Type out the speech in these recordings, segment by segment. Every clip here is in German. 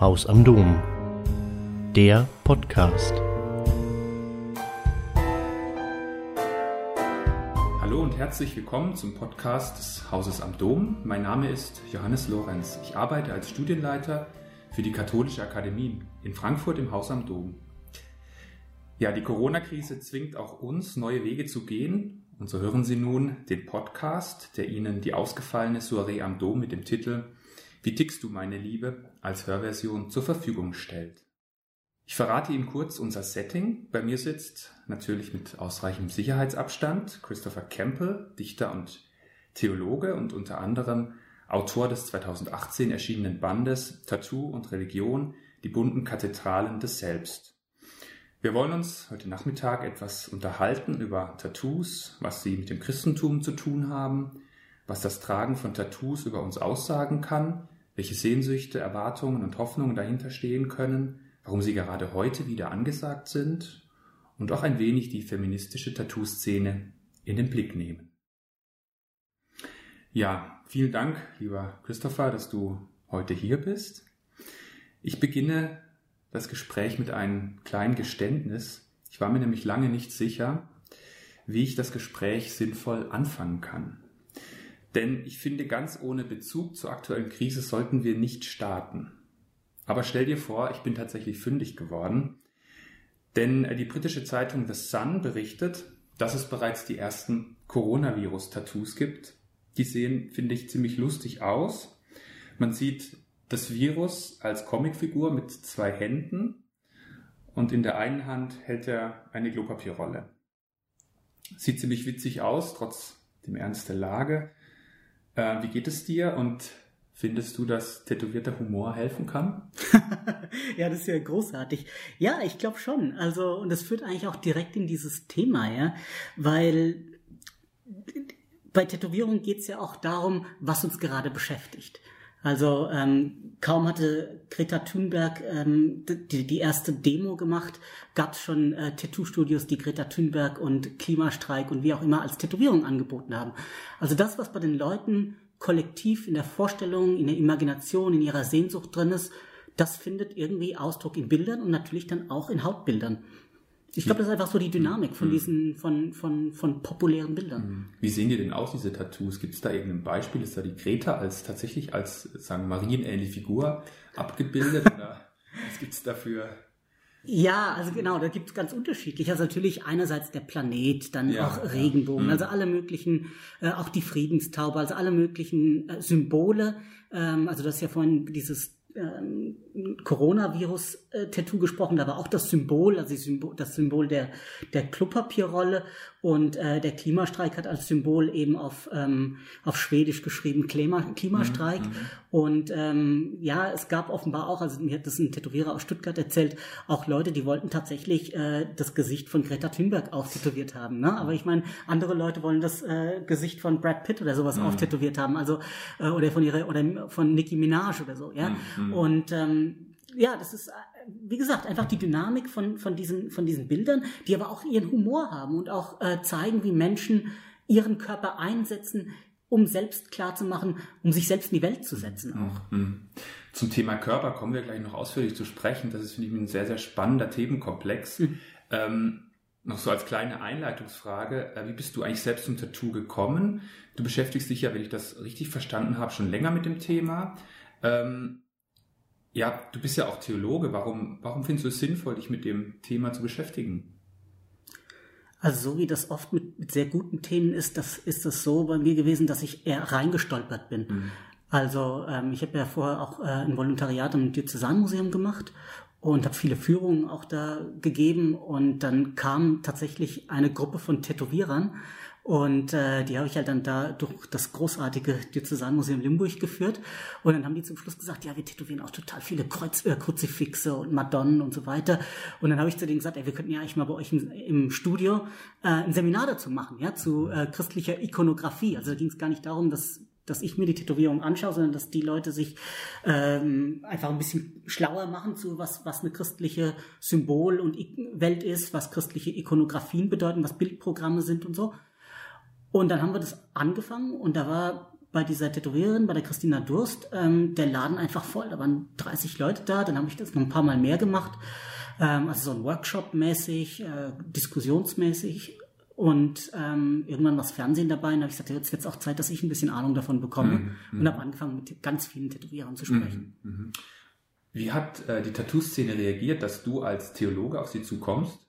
Haus am Dom. Der Podcast. Hallo und herzlich willkommen zum Podcast des Hauses am Dom. Mein Name ist Johannes Lorenz. Ich arbeite als Studienleiter für die Katholische Akademie in Frankfurt im Haus am Dom. Ja, die Corona-Krise zwingt auch uns, neue Wege zu gehen. Und so hören Sie nun den Podcast, der Ihnen die ausgefallene Soiree am Dom mit dem Titel Wie tickst du, meine Liebe? als Hörversion zur Verfügung stellt. Ich verrate Ihnen kurz unser Setting. Bei mir sitzt natürlich mit ausreichendem Sicherheitsabstand Christopher Campbell, Dichter und Theologe und unter anderem Autor des 2018 erschienenen Bandes Tattoo und Religion, die bunten Kathedralen des Selbst. Wir wollen uns heute Nachmittag etwas unterhalten über Tattoos, was sie mit dem Christentum zu tun haben, was das Tragen von Tattoos über uns aussagen kann, welche Sehnsüchte, Erwartungen und Hoffnungen dahinter stehen können, warum sie gerade heute wieder angesagt sind und auch ein wenig die feministische Tattoo-Szene in den Blick nehmen. Ja, vielen Dank, lieber Christopher, dass du heute hier bist. Ich beginne das Gespräch mit einem kleinen Geständnis. Ich war mir nämlich lange nicht sicher, wie ich das Gespräch sinnvoll anfangen kann. Denn ich finde, ganz ohne Bezug zur aktuellen Krise sollten wir nicht starten. Aber stell dir vor, ich bin tatsächlich fündig geworden. Denn die britische Zeitung The Sun berichtet, dass es bereits die ersten Coronavirus-Tattoos gibt. Die sehen, finde ich, ziemlich lustig aus. Man sieht das Virus als Comicfigur mit zwei Händen und in der einen Hand hält er eine Klopapierrolle. Sieht ziemlich witzig aus, trotz dem Ernst der Lage. Äh, wie geht es dir und findest du, dass tätowierter Humor helfen kann? ja, das ist ja großartig. Ja, ich glaube schon. Also, und das führt eigentlich auch direkt in dieses Thema, ja, weil bei Tätowierung geht es ja auch darum, was uns gerade beschäftigt. Also ähm, kaum hatte Greta Thunberg ähm, die, die erste Demo gemacht, gab es schon äh, Tattoo-Studios, die Greta Thunberg und Klimastreik und wie auch immer als Tätowierung angeboten haben. Also das, was bei den Leuten kollektiv in der Vorstellung, in der Imagination, in ihrer Sehnsucht drin ist, das findet irgendwie Ausdruck in Bildern und natürlich dann auch in Hautbildern. Ich glaube, das ist einfach so die Dynamik von mhm. diesen, von, von, von populären Bildern. Mhm. Wie sehen die denn aus, diese Tattoos? Gibt es da irgendein Beispiel? Ist da die Greta als tatsächlich als, sagen, marienähnliche Figur abgebildet? oder was gibt es dafür? Ja, also genau, da gibt es ganz unterschiedlich. Also natürlich einerseits der Planet, dann ja, auch Regenbogen, ja. also alle möglichen, äh, auch die Friedenstaube, also alle möglichen äh, Symbole. Ähm, also das ist ja vorhin dieses ähm, Coronavirus-Tattoo gesprochen, da war auch das Symbol, also das Symbol der, der Klopapierrolle und äh, der Klimastreik hat als Symbol eben auf, ähm, auf Schwedisch geschrieben Klima, Klimastreik. Mhm. Und ähm, ja, es gab offenbar auch, also mir hat das ein Tätowierer aus Stuttgart erzählt, auch Leute, die wollten tatsächlich äh, das Gesicht von Greta Thunberg auftätowiert haben. Ne? Aber ich meine, andere Leute wollen das äh, Gesicht von Brad Pitt oder sowas mhm. auftätowiert haben, also äh, oder von ihrer oder von Nicki Minaj oder so, ja. Mhm. Und ähm, ja, das ist, wie gesagt, einfach die Dynamik von, von, diesen, von diesen Bildern, die aber auch ihren Humor haben und auch äh, zeigen, wie Menschen ihren Körper einsetzen, um selbst klar zu machen, um sich selbst in die Welt zu setzen auch. Mhm. Zum Thema Körper kommen wir gleich noch ausführlich zu sprechen. Das ist, finde ich, ein sehr, sehr spannender Themenkomplex. Mhm. Ähm, noch so als kleine Einleitungsfrage, äh, wie bist du eigentlich selbst zum Tattoo gekommen? Du beschäftigst dich ja, wenn ich das richtig verstanden habe, schon länger mit dem Thema. Ähm, ja, du bist ja auch Theologe. Warum, warum findest du es sinnvoll, dich mit dem Thema zu beschäftigen? Also so wie das oft mit, mit sehr guten Themen ist, das ist das so bei mir gewesen, dass ich eher reingestolpert bin. Mhm. Also ähm, ich habe ja vorher auch äh, ein Volontariat im Diözesanmuseum gemacht und habe viele Führungen auch da gegeben und dann kam tatsächlich eine Gruppe von Tätowierern und äh, die habe ich halt dann da durch das großartige Diözesanmuseum Limburg geführt. Und dann haben die zum Schluss gesagt, ja, wir tätowieren auch total viele Kreuz, äh, Kruzifixe und Madonnen und so weiter. Und dann habe ich zu denen gesagt, ey, wir könnten ja eigentlich mal bei euch im, im Studio äh, ein Seminar dazu machen, ja, zu äh, christlicher Ikonografie. Also da ging es gar nicht darum, dass dass ich mir die Tätowierung anschaue, sondern dass die Leute sich ähm, einfach ein bisschen schlauer machen zu was, was eine christliche Symbol- und Welt ist, was christliche Ikonografien bedeuten, was Bildprogramme sind und so. Und dann haben wir das angefangen und da war bei dieser Tätowiererin, bei der Christina Durst, ähm, der Laden einfach voll. Da waren 30 Leute da, dann habe ich das noch ein paar Mal mehr gemacht. Ähm, also so ein Workshop-mäßig, äh, diskussionsmäßig. Und ähm, irgendwann war das Fernsehen dabei und habe ich gesagt, jetzt wird es auch Zeit, dass ich ein bisschen Ahnung davon bekomme. Mhm, mhm. und habe angefangen, mit ganz vielen Tätowierern zu sprechen. Mhm, mhm. Wie hat äh, die Tattoo-Szene reagiert, dass du als Theologe auf sie zukommst?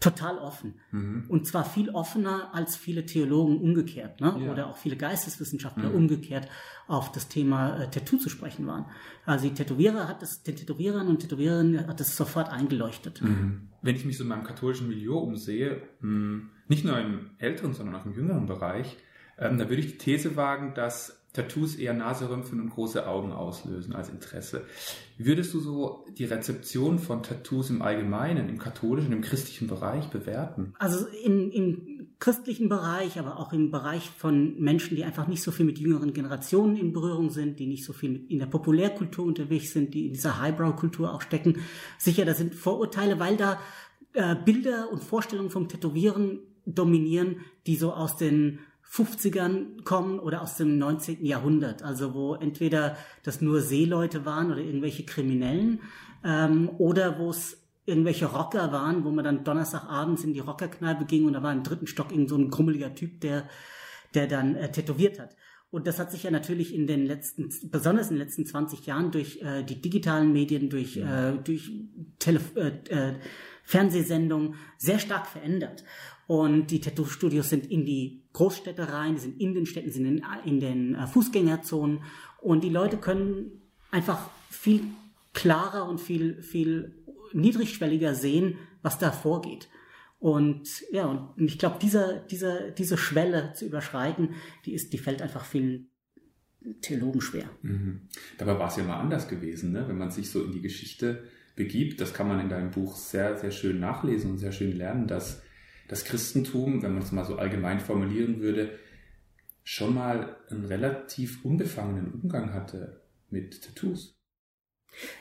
total offen. Mhm. Und zwar viel offener als viele Theologen umgekehrt, ne? Ja. oder auch viele Geisteswissenschaftler mhm. umgekehrt auf das Thema äh, Tattoo zu sprechen waren. Also die Tätowierer hat das, den Tätowierern und Tätowiererinnen hat das sofort eingeleuchtet. Mhm. Wenn ich mich so in meinem katholischen Milieu umsehe, mh, hm, nicht nur im älteren, sondern auch im jüngeren Bereich, ähm, da würde ich die These wagen, dass Tattoos eher Naserümpfen und große Augen auslösen als Interesse. Würdest du so die Rezeption von Tattoos im Allgemeinen, im katholischen, im christlichen Bereich bewerten? Also in, im christlichen Bereich, aber auch im Bereich von Menschen, die einfach nicht so viel mit jüngeren Generationen in Berührung sind, die nicht so viel in der Populärkultur unterwegs sind, die in dieser Highbrow-Kultur auch stecken. Sicher, da sind Vorurteile, weil da äh, Bilder und Vorstellungen vom Tätowieren dominieren, die so aus den 50ern kommen oder aus dem 19. Jahrhundert, also wo entweder das nur Seeleute waren oder irgendwelche Kriminellen ähm, oder wo es irgendwelche Rocker waren, wo man dann Donnerstagabends in die Rockerkneipe ging und da war im dritten Stock irgend so ein grummeliger Typ, der, der dann äh, tätowiert hat. Und das hat sich ja natürlich in den letzten, besonders in den letzten 20 Jahren durch äh, die digitalen Medien, durch, äh, durch Telef äh, äh, Fernsehsendungen sehr stark verändert. Und die Tattoo-Studios sind in die Großstädte rein, die sind in den Städten, sind in, in den äh, Fußgängerzonen. Und die Leute können einfach viel klarer und viel, viel niedrigschwelliger sehen, was da vorgeht. Und ja, und ich glaube, dieser, dieser, diese Schwelle zu überschreiten, die ist, die fällt einfach vielen Theologen schwer. Mhm. Dabei war es ja mal anders gewesen, ne? wenn man sich so in die Geschichte begibt. Das kann man in deinem Buch sehr, sehr schön nachlesen und sehr schön lernen, dass das Christentum, wenn man es mal so allgemein formulieren würde, schon mal einen relativ unbefangenen Umgang hatte mit Tattoos.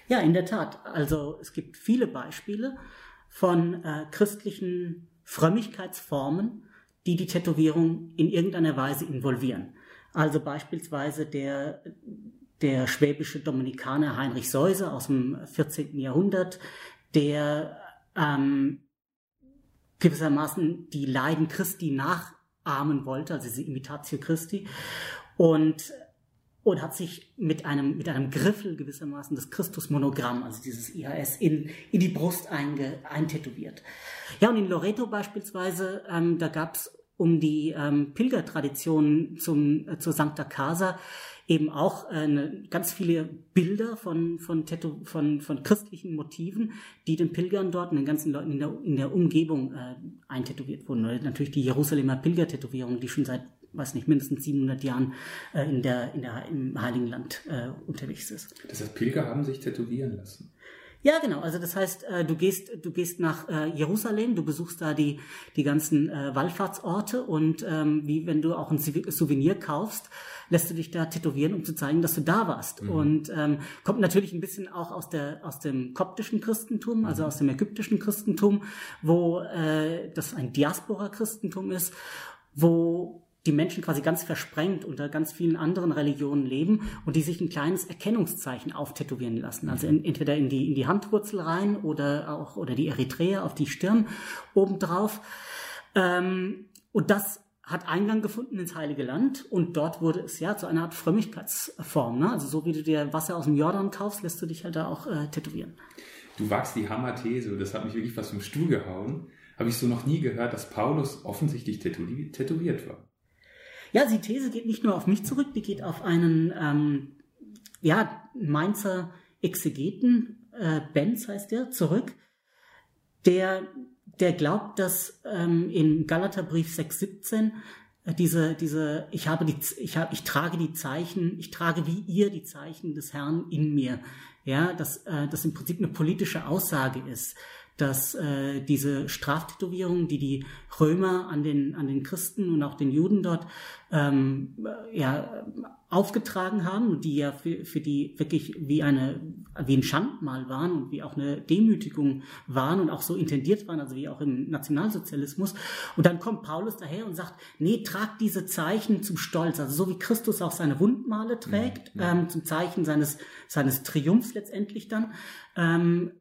Ja, in der Tat. Also es gibt viele Beispiele von äh, christlichen Frömmigkeitsformen, die die Tätowierung in irgendeiner Weise involvieren. Also beispielsweise der, der schwäbische Dominikaner Heinrich Seuse aus dem 14. Jahrhundert, der ähm, gewissermaßen die Leiden Christi nachahmen wollte, also diese Imitatio Christi. Und und hat sich mit einem, mit einem Griffel gewissermaßen das Christusmonogramm, also dieses IHS, in, in die Brust einge, eintätowiert. Ja, und in Loreto beispielsweise, ähm, da gab es um die ähm, Pilgertradition zum, äh, zur Sancta Casa eben auch äh, ganz viele Bilder von, von, Tattoo, von, von christlichen Motiven, die den Pilgern dort und den ganzen Leuten in der, in der Umgebung äh, eintätowiert wurden. Oder natürlich die Jerusalemer Pilgertätowierung, die schon seit weiß nicht, mindestens 700 Jahren äh, in der, in der, im Heiligen Land äh, unterwegs ist. Das heißt, Pilger haben sich tätowieren lassen. Ja, genau. Also das heißt, äh, du gehst, du gehst nach äh, Jerusalem, du besuchst da die die ganzen äh, Wallfahrtsorte und ähm, wie wenn du auch ein Souvenir kaufst, lässt du dich da tätowieren, um zu zeigen, dass du da warst. Mhm. Und ähm, kommt natürlich ein bisschen auch aus der aus dem koptischen Christentum, also mhm. aus dem ägyptischen Christentum, wo äh, das ein Diaspora-Christentum ist, wo die Menschen quasi ganz versprengt unter ganz vielen anderen Religionen leben und die sich ein kleines Erkennungszeichen auftätowieren lassen. Also in, entweder in die, in die Handwurzel rein oder auch, oder die Eritrea auf die Stirn obendrauf. Ähm, und das hat Eingang gefunden ins Heilige Land und dort wurde es ja zu einer Art Frömmigkeitsform. Ne? Also so wie du dir Wasser aus dem Jordan kaufst, lässt du dich halt da auch äh, tätowieren. Du wagst die Hammer-These, das hat mich wirklich fast vom Stuhl gehauen. Habe ich so noch nie gehört, dass Paulus offensichtlich tätowiert war. Ja, die These geht nicht nur auf mich zurück, die geht auf einen ähm, ja, Mainzer Exegeten, äh, Benz heißt der, zurück, der, der glaubt, dass ähm, in Galaterbrief 6,17 äh, diese, diese, ich habe die, ich habe, ich trage die Zeichen, ich trage wie ihr die Zeichen des Herrn in mir. Ja, dass äh, das im Prinzip eine politische Aussage ist, dass äh, diese Straftätowierungen, die die Römer an den an den Christen und auch den Juden dort ähm, ja aufgetragen haben und die ja für, für die wirklich wie eine wie ein Schandmal waren und wie auch eine Demütigung waren und auch so intendiert waren, also wie auch im Nationalsozialismus. Und dann kommt Paulus daher und sagt, nee, tragt diese Zeichen zum Stolz, also so wie Christus auch seine Wundmale trägt, ja, ja. Ähm, zum Zeichen seines seines Triumphs letztendlich dann. Ähm,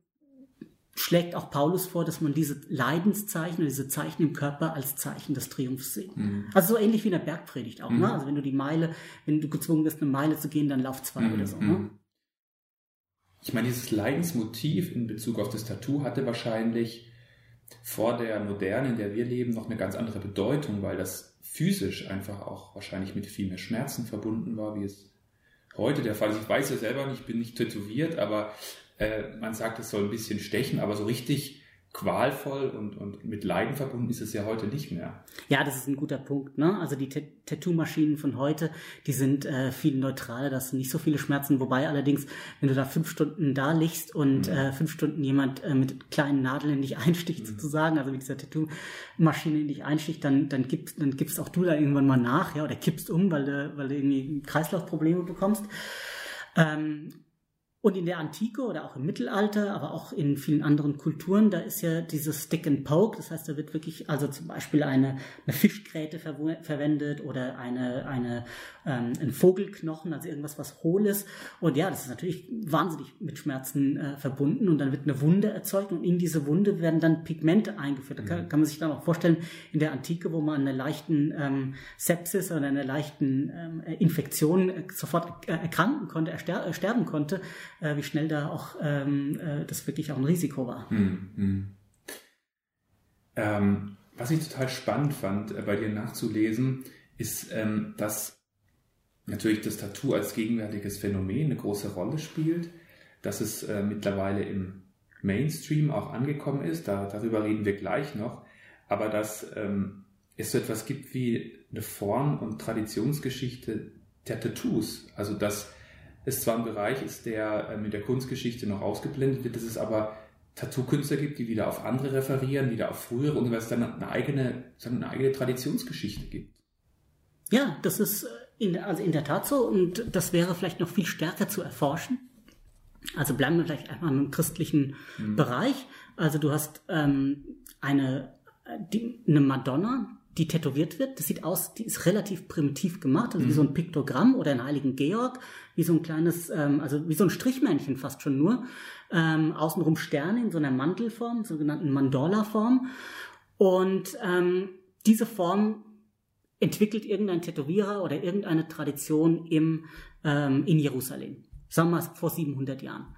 schlägt auch Paulus vor, dass man diese Leidenszeichen oder diese Zeichen im Körper als Zeichen des Triumphs sieht. Mhm. Also so ähnlich wie in der Bergpredigt auch. Ne? Mhm. Ne? Also wenn du die Meile, wenn du gezwungen bist, eine Meile zu gehen, dann lauf zwei mhm. oder so. Ne? Mhm. Ich meine, dieses Leidensmotiv in Bezug auf das Tattoo hatte wahrscheinlich vor der Moderne, in der wir leben, noch eine ganz andere Bedeutung, weil das physisch einfach auch wahrscheinlich mit viel mehr Schmerzen verbunden war, wie es heute der Fall ist. Ich weiß ja selber nicht, ich bin nicht tätowiert, aber äh, man sagt, es soll ein bisschen stechen, aber so richtig qualvoll und, und mit Leiden verbunden ist es ja heute nicht mehr. Ja, das ist ein guter Punkt. Ne? Also die Tattoo-Maschinen von heute, die sind äh, viel neutraler, das sind nicht so viele Schmerzen. Wobei allerdings, wenn du da fünf Stunden da liegst und mhm. äh, fünf Stunden jemand äh, mit kleinen Nadeln in dich einsticht mhm. sozusagen, also mit dieser Tattoo-Maschine in dich einsticht, dann, dann, gibst, dann gibst auch du da irgendwann mal nach, ja, oder kippst um, weil du, weil du irgendwie Kreislaufprobleme bekommst. Ähm, und in der Antike oder auch im Mittelalter, aber auch in vielen anderen Kulturen, da ist ja dieses Stick and Poke, das heißt, da wird wirklich also zum Beispiel eine, eine Fischgräte ver verwendet oder eine, eine, ähm, ein Vogelknochen, also irgendwas, was hohl ist. Und ja, das ist natürlich wahnsinnig mit Schmerzen äh, verbunden und dann wird eine Wunde erzeugt und in diese Wunde werden dann Pigmente eingeführt. Da kann, mhm. kann man sich dann auch vorstellen, in der Antike, wo man eine leichten ähm, Sepsis oder einer leichten ähm, Infektion äh, sofort äh, erkranken konnte, erster sterben konnte, äh, wie schnell da auch ähm, äh, das wirklich auch ein Risiko war. Hm, hm. Ähm, was ich total spannend fand, äh, bei dir nachzulesen, ist, ähm, dass natürlich das Tattoo als gegenwärtiges Phänomen eine große Rolle spielt, dass es äh, mittlerweile im Mainstream auch angekommen ist, da, darüber reden wir gleich noch, aber dass ähm, es so etwas gibt wie eine Form und Traditionsgeschichte der Tattoos, also dass es zwar ein Bereich ist, der äh, mit der Kunstgeschichte noch ausgeblendet wird, dass es aber Tattoo-Künstler gibt, die wieder auf andere referieren, wieder auf frühere und was dann eine eigene, eine eigene Traditionsgeschichte gibt. Ja, das ist in, also in der Tat so und das wäre vielleicht noch viel stärker zu erforschen. Also bleiben wir vielleicht einmal im christlichen mhm. Bereich. Also du hast ähm, eine, die, eine Madonna, die tätowiert wird. Das sieht aus, die ist relativ primitiv gemacht, also mhm. wie so ein Piktogramm oder ein Heiligen Georg, wie so ein kleines, ähm, also wie so ein Strichmännchen fast schon nur. Ähm, außenrum Sterne in so einer Mantelform, sogenannten Mandorla-Form. Und ähm, diese Form entwickelt irgendein Tätowierer oder irgendeine Tradition im, ähm, in Jerusalem. Sagen wir mal vor 700 Jahren.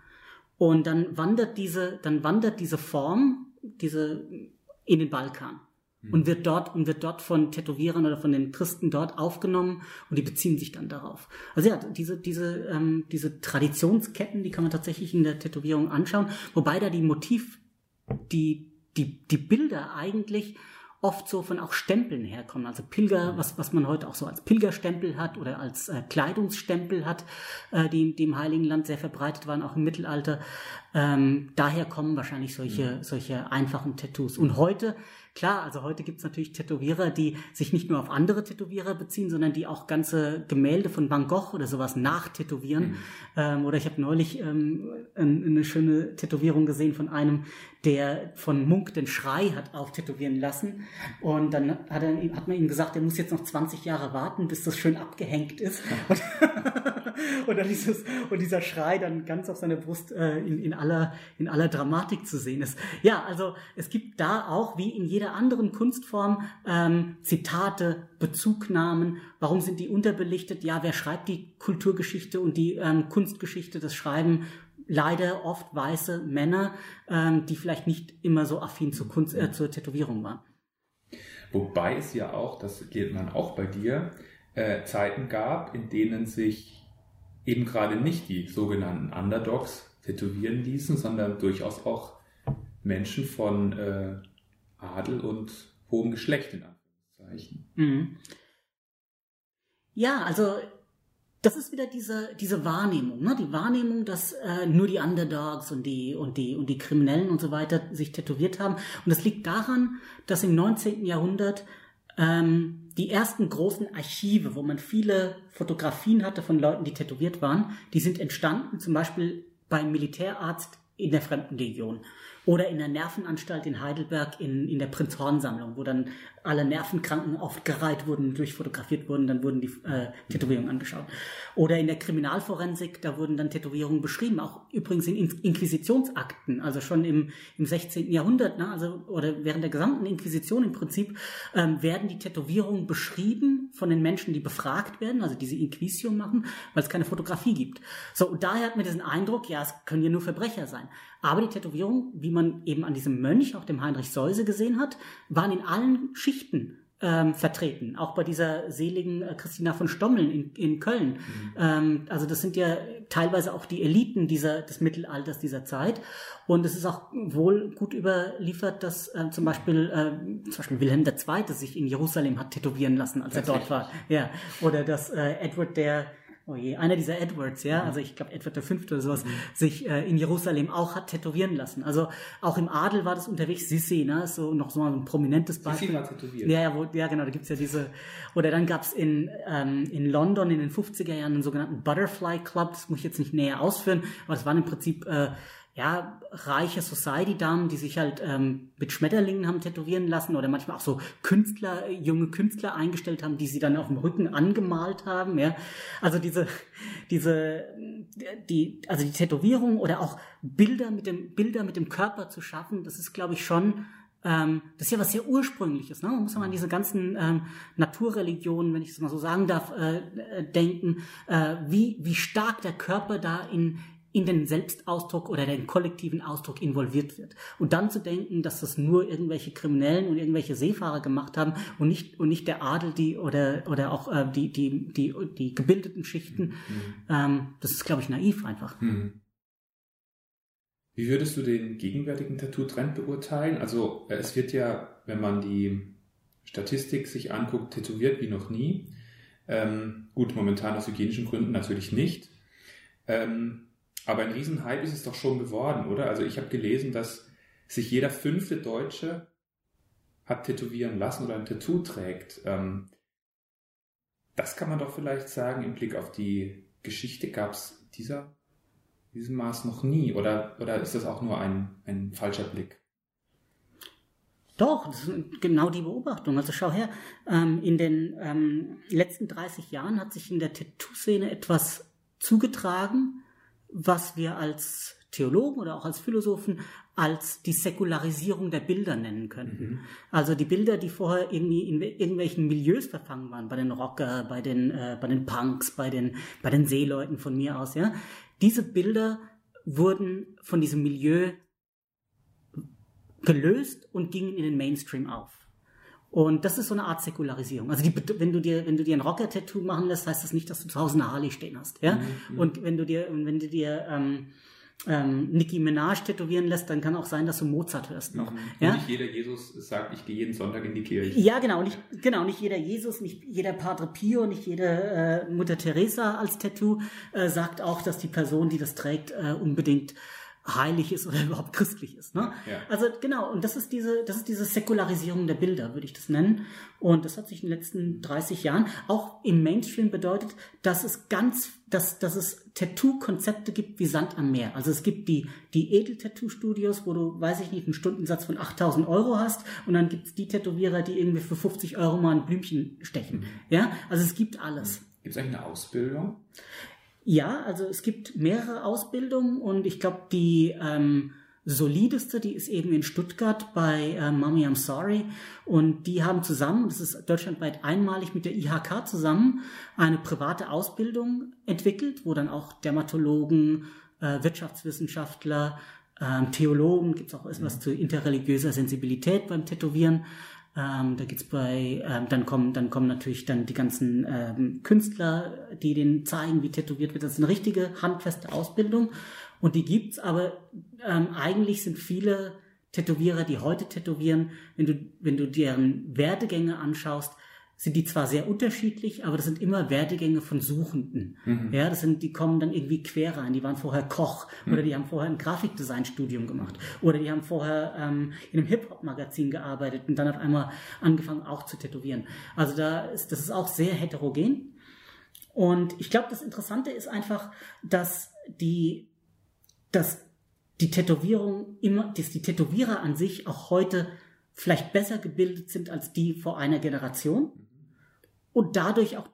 Und dann wandert diese, dann wandert diese Form, diese in den Balkan und wird dort und wird dort von Tätowierern oder von den Christen dort aufgenommen und die beziehen sich dann darauf. Also ja, diese diese ähm, diese Traditionsketten, die kann man tatsächlich in der Tätowierung anschauen, wobei da die Motiv die die die Bilder eigentlich oft so von auch Stempeln herkommen. Also Pilger, was, was man heute auch so als Pilgerstempel hat oder als äh, Kleidungsstempel hat, äh, die, die im Heiligen Land sehr verbreitet waren, auch im Mittelalter. Ähm, daher kommen wahrscheinlich solche, solche einfachen Tattoos. Und heute Klar, also heute gibt's natürlich Tätowierer, die sich nicht nur auf andere Tätowierer beziehen, sondern die auch ganze Gemälde von Van Gogh oder sowas nachtätowieren. Mhm. Ähm, oder ich habe neulich ähm, eine schöne Tätowierung gesehen von einem, der von Munk den Schrei hat auftätowieren lassen. Und dann hat, er, hat man ihm gesagt, er muss jetzt noch 20 Jahre warten, bis das schön abgehängt ist. Und, und, dann dieses, und dieser Schrei dann ganz auf seiner Brust äh, in, in, aller, in aller Dramatik zu sehen ist. Ja, also es gibt da auch, wie in jeder anderen Kunstform, ähm, Zitate, Bezugnahmen. Warum sind die unterbelichtet? Ja, wer schreibt die Kulturgeschichte und die ähm, Kunstgeschichte, das Schreiben leider oft weiße Männer, ähm, die vielleicht nicht immer so affin zur Kunst, äh, zur Tätowierung waren. Wobei es ja auch, das geht man auch bei dir, äh, Zeiten gab, in denen sich eben gerade nicht die sogenannten Underdogs tätowieren ließen, sondern durchaus auch Menschen von äh, Adel und hohem Geschlecht in Anführungszeichen. Mhm. Ja, also das ist wieder diese, diese Wahrnehmung, ne? die Wahrnehmung, dass äh, nur die Underdogs und die, und, die, und die Kriminellen und so weiter sich tätowiert haben. Und das liegt daran, dass im 19. Jahrhundert ähm, die ersten großen Archive, wo man viele Fotografien hatte von Leuten, die tätowiert waren, die sind entstanden, zum Beispiel beim Militärarzt in der Fremdenlegion oder in der Nervenanstalt in Heidelberg in, in der Prinz-Horn-Sammlung, wo dann alle Nervenkranken aufgereiht wurden, durchfotografiert wurden, dann wurden die äh, Tätowierungen angeschaut. Oder in der Kriminalforensik, da wurden dann Tätowierungen beschrieben, auch übrigens in Inquisitionsakten, also schon im, im 16. Jahrhundert, ne, also oder während der gesamten Inquisition im Prinzip ähm, werden die Tätowierungen beschrieben von den Menschen, die befragt werden, also diese Inquisition machen, weil es keine Fotografie gibt. So, und daher hat man diesen Eindruck, ja, es können ja nur Verbrecher sein. Aber die Tätowierungen, wie man eben an diesem Mönch, auch dem Heinrich Seuse gesehen hat, waren in allen Schichten ähm, vertreten. Auch bei dieser seligen äh, Christina von Stommeln in, in Köln. Mhm. Ähm, also das sind ja teilweise auch die Eliten dieser, des Mittelalters dieser Zeit. Und es ist auch wohl gut überliefert, dass äh, zum Beispiel äh, zum Beispiel Wilhelm II. sich in Jerusalem hat tätowieren lassen, als er dort war. Ja. Oder dass äh, Edward der oh je, einer dieser Edwards, ja, mhm. also ich glaube Edward V. oder sowas, mhm. sich äh, in Jerusalem auch hat tätowieren lassen. Also auch im Adel war das unterwegs, Sissi, ne, ist so noch so ein prominentes Beispiel. Sissi war tätowiert. Ja, ja, wo, ja genau, da gibt's ja diese, oder dann gab's in, ähm, in London in den 50er Jahren einen sogenannten Butterfly Club, das muss ich jetzt nicht näher ausführen, aber das waren im Prinzip äh, ja, reiche Society-Damen, die sich halt ähm, mit Schmetterlingen haben tätowieren lassen oder manchmal auch so Künstler, junge Künstler eingestellt haben, die sie dann auf dem Rücken angemalt haben, ja. Also diese, diese, die, also die Tätowierung oder auch Bilder mit dem, Bilder mit dem Körper zu schaffen, das ist, glaube ich, schon ähm, das ist ja was sehr Ursprüngliches. Ne? Man muss ja mal an diese ganzen ähm, Naturreligionen, wenn ich es mal so sagen darf, äh, äh, denken, äh, wie, wie stark der Körper da in, in den Selbstausdruck oder den kollektiven Ausdruck involviert wird. Und dann zu denken, dass das nur irgendwelche Kriminellen und irgendwelche Seefahrer gemacht haben und nicht, und nicht der Adel, die oder, oder auch äh, die, die, die, die gebildeten Schichten, mhm. ähm, das ist, glaube ich, naiv einfach. Mhm. Wie würdest du den gegenwärtigen Tattoo-Trend beurteilen? Also es wird ja, wenn man die Statistik sich anguckt, tätowiert wie noch nie. Ähm, gut, momentan aus hygienischen Gründen natürlich nicht. Ähm, aber ein Riesenhype ist es doch schon geworden, oder? Also ich habe gelesen, dass sich jeder fünfte Deutsche hat tätowieren lassen oder ein Tattoo trägt. Ähm, das kann man doch vielleicht sagen, im Blick auf die Geschichte gab es dieser diesem Maß noch nie. Oder, oder ist das auch nur ein, ein falscher Blick? Doch, das ist genau die Beobachtung. Also schau her, ähm, in den ähm, letzten 30 Jahren hat sich in der Tattoo-Szene etwas zugetragen, was wir als Theologen oder auch als Philosophen als die Säkularisierung der Bilder nennen könnten. Mhm. Also die Bilder, die vorher irgendwie in irgendwelchen Milieus verfangen waren, bei den Rocker, bei den, äh, bei den Punks, bei den, bei den Seeleuten von mir aus, ja. Diese Bilder wurden von diesem Milieu gelöst und gingen in den Mainstream auf. Und das ist so eine Art Säkularisierung. Also die, wenn du dir, wenn du dir ein Rocker-Tattoo machen lässt, heißt das nicht, dass du zu Hause eine Harley stehen hast. Ja? Mhm, mhm. und wenn du dir, wenn du dir ähm, ähm, Nicki Minaj tätowieren lässt, dann kann auch sein, dass du Mozart hörst noch. Mhm. Ja? Und nicht jeder Jesus sagt, ich gehe jeden Sonntag in die Kirche. Ja, genau. Nicht, genau, nicht jeder Jesus, nicht jeder Padre Pio, nicht jede äh, Mutter Teresa als Tattoo äh, sagt auch, dass die Person, die das trägt, äh, unbedingt heilig ist oder überhaupt christlich ist. Ne? Ja. Also genau, und das ist diese, das ist diese Säkularisierung der Bilder, würde ich das nennen. Und das hat sich in den letzten 30 Jahren auch im Mainstream bedeutet, dass es ganz, dass, dass es Tattoo-Konzepte gibt wie Sand am Meer. Also es gibt die, die Edel-Tattoo-Studios, wo du, weiß ich nicht, einen Stundensatz von 8000 Euro hast und dann gibt es die Tätowierer, die irgendwie für 50 Euro mal ein Blümchen stechen. Mhm. Ja, also es gibt alles. Gibt es eigentlich eine Ausbildung? Ja, also es gibt mehrere Ausbildungen und ich glaube, die ähm, solideste, die ist eben in Stuttgart bei äh, Mommy I'm Sorry. Und die haben zusammen, das ist deutschlandweit einmalig mit der IHK zusammen, eine private Ausbildung entwickelt, wo dann auch Dermatologen, äh, Wirtschaftswissenschaftler, äh, Theologen, gibt es auch etwas zu interreligiöser Sensibilität beim Tätowieren, ähm, da geht's bei, ähm, dann kommen, dann kommen natürlich dann die ganzen ähm, Künstler, die den zeigen, wie tätowiert wird. Das ist eine richtige handfeste Ausbildung und die gibt's. Aber ähm, eigentlich sind viele Tätowierer, die heute tätowieren, wenn du wenn du deren Werdegänge anschaust, sind die zwar sehr unterschiedlich, aber das sind immer Werdegänge von Suchenden. Mhm. Ja, das sind, die kommen dann irgendwie quer rein. Die waren vorher Koch mhm. oder die haben vorher ein Grafikdesign-Studium gemacht oder die haben vorher ähm, in einem Hip-Hop-Magazin gearbeitet und dann auf einmal angefangen auch zu tätowieren. Also da ist, das ist auch sehr heterogen. Und ich glaube, das Interessante ist einfach, dass die, dass die Tätowierung immer, dass die Tätowierer an sich auch heute vielleicht besser gebildet sind als die vor einer Generation und dadurch auch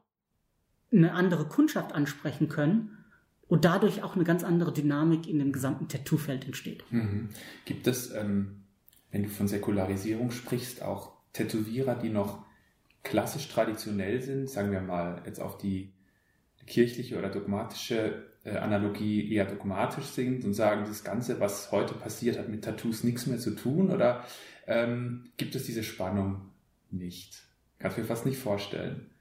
eine andere Kundschaft ansprechen können und dadurch auch eine ganz andere Dynamik in dem gesamten Tattoo-Feld entsteht. Mhm. Gibt es, ähm, wenn du von Säkularisierung sprichst, auch Tätowierer, die noch klassisch traditionell sind, sagen wir mal jetzt auf die kirchliche oder dogmatische äh, Analogie eher dogmatisch sind und sagen, das Ganze, was heute passiert, hat mit Tattoos nichts mehr zu tun? Oder ähm, gibt es diese Spannung nicht? Kannst du mir fast nicht vorstellen.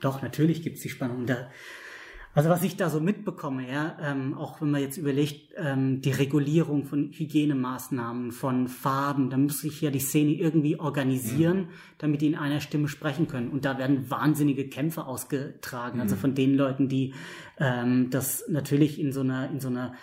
Doch, natürlich gibt es die Spannung. Da, also was ich da so mitbekomme, ja, ähm, auch wenn man jetzt überlegt, ähm, die Regulierung von Hygienemaßnahmen, von Farben, da muss sich ja die Szene irgendwie organisieren, mhm. damit die in einer Stimme sprechen können. Und da werden wahnsinnige Kämpfe ausgetragen. Also mhm. Also von den Leuten, die ähm, das natürlich in so einer, in so einer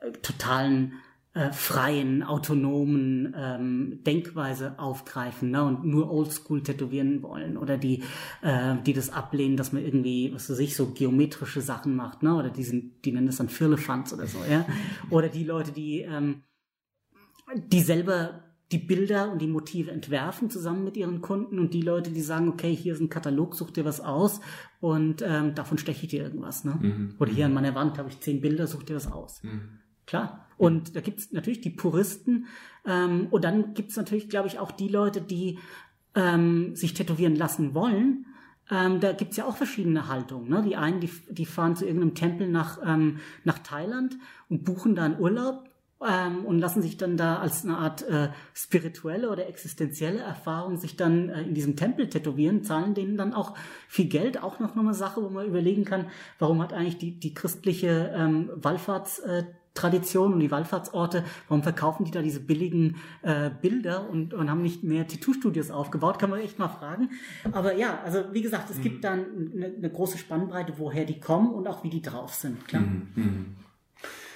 äh, totalen äh, freien, autonomen ähm, Denkweise aufgreifen ne, und nur Oldschool tätowieren wollen oder die, äh, die das ablehnen, dass man irgendwie, was weiß ich, so geometrische Sachen macht, ne, oder die, sind, die nennen das dann Firlefanz oder so, ja, oder die Leute, die, ähm, die selber die Bilder und die Motive entwerfen zusammen mit ihren Kunden und die Leute, die sagen, okay, hier ist ein Katalog, such dir was aus und ähm, davon steche ich dir irgendwas. Ne? Mhm. Oder hier an meiner Wand habe ich zehn Bilder, such dir was aus. Mhm. Klar. Und da gibt's natürlich die Puristen ähm, und dann gibt's natürlich, glaube ich, auch die Leute, die ähm, sich tätowieren lassen wollen. Ähm, da gibt's ja auch verschiedene Haltungen. Ne? Die einen, die, die fahren zu irgendeinem Tempel nach, ähm, nach Thailand und buchen da einen Urlaub ähm, und lassen sich dann da als eine Art äh, spirituelle oder existenzielle Erfahrung sich dann äh, in diesem Tempel tätowieren, zahlen denen dann auch viel Geld, auch noch eine Sache, wo man überlegen kann, warum hat eigentlich die, die christliche ähm, Wallfahrts äh, Tradition und die Wallfahrtsorte, warum verkaufen die da diese billigen äh, Bilder und, und haben nicht mehr Tattoo-Studios aufgebaut, kann man echt mal fragen. Aber ja, also wie gesagt, es mhm. gibt dann eine, eine, große Spannbreite, woher die kommen und auch wie die drauf sind, klar. Mhm. Mhm.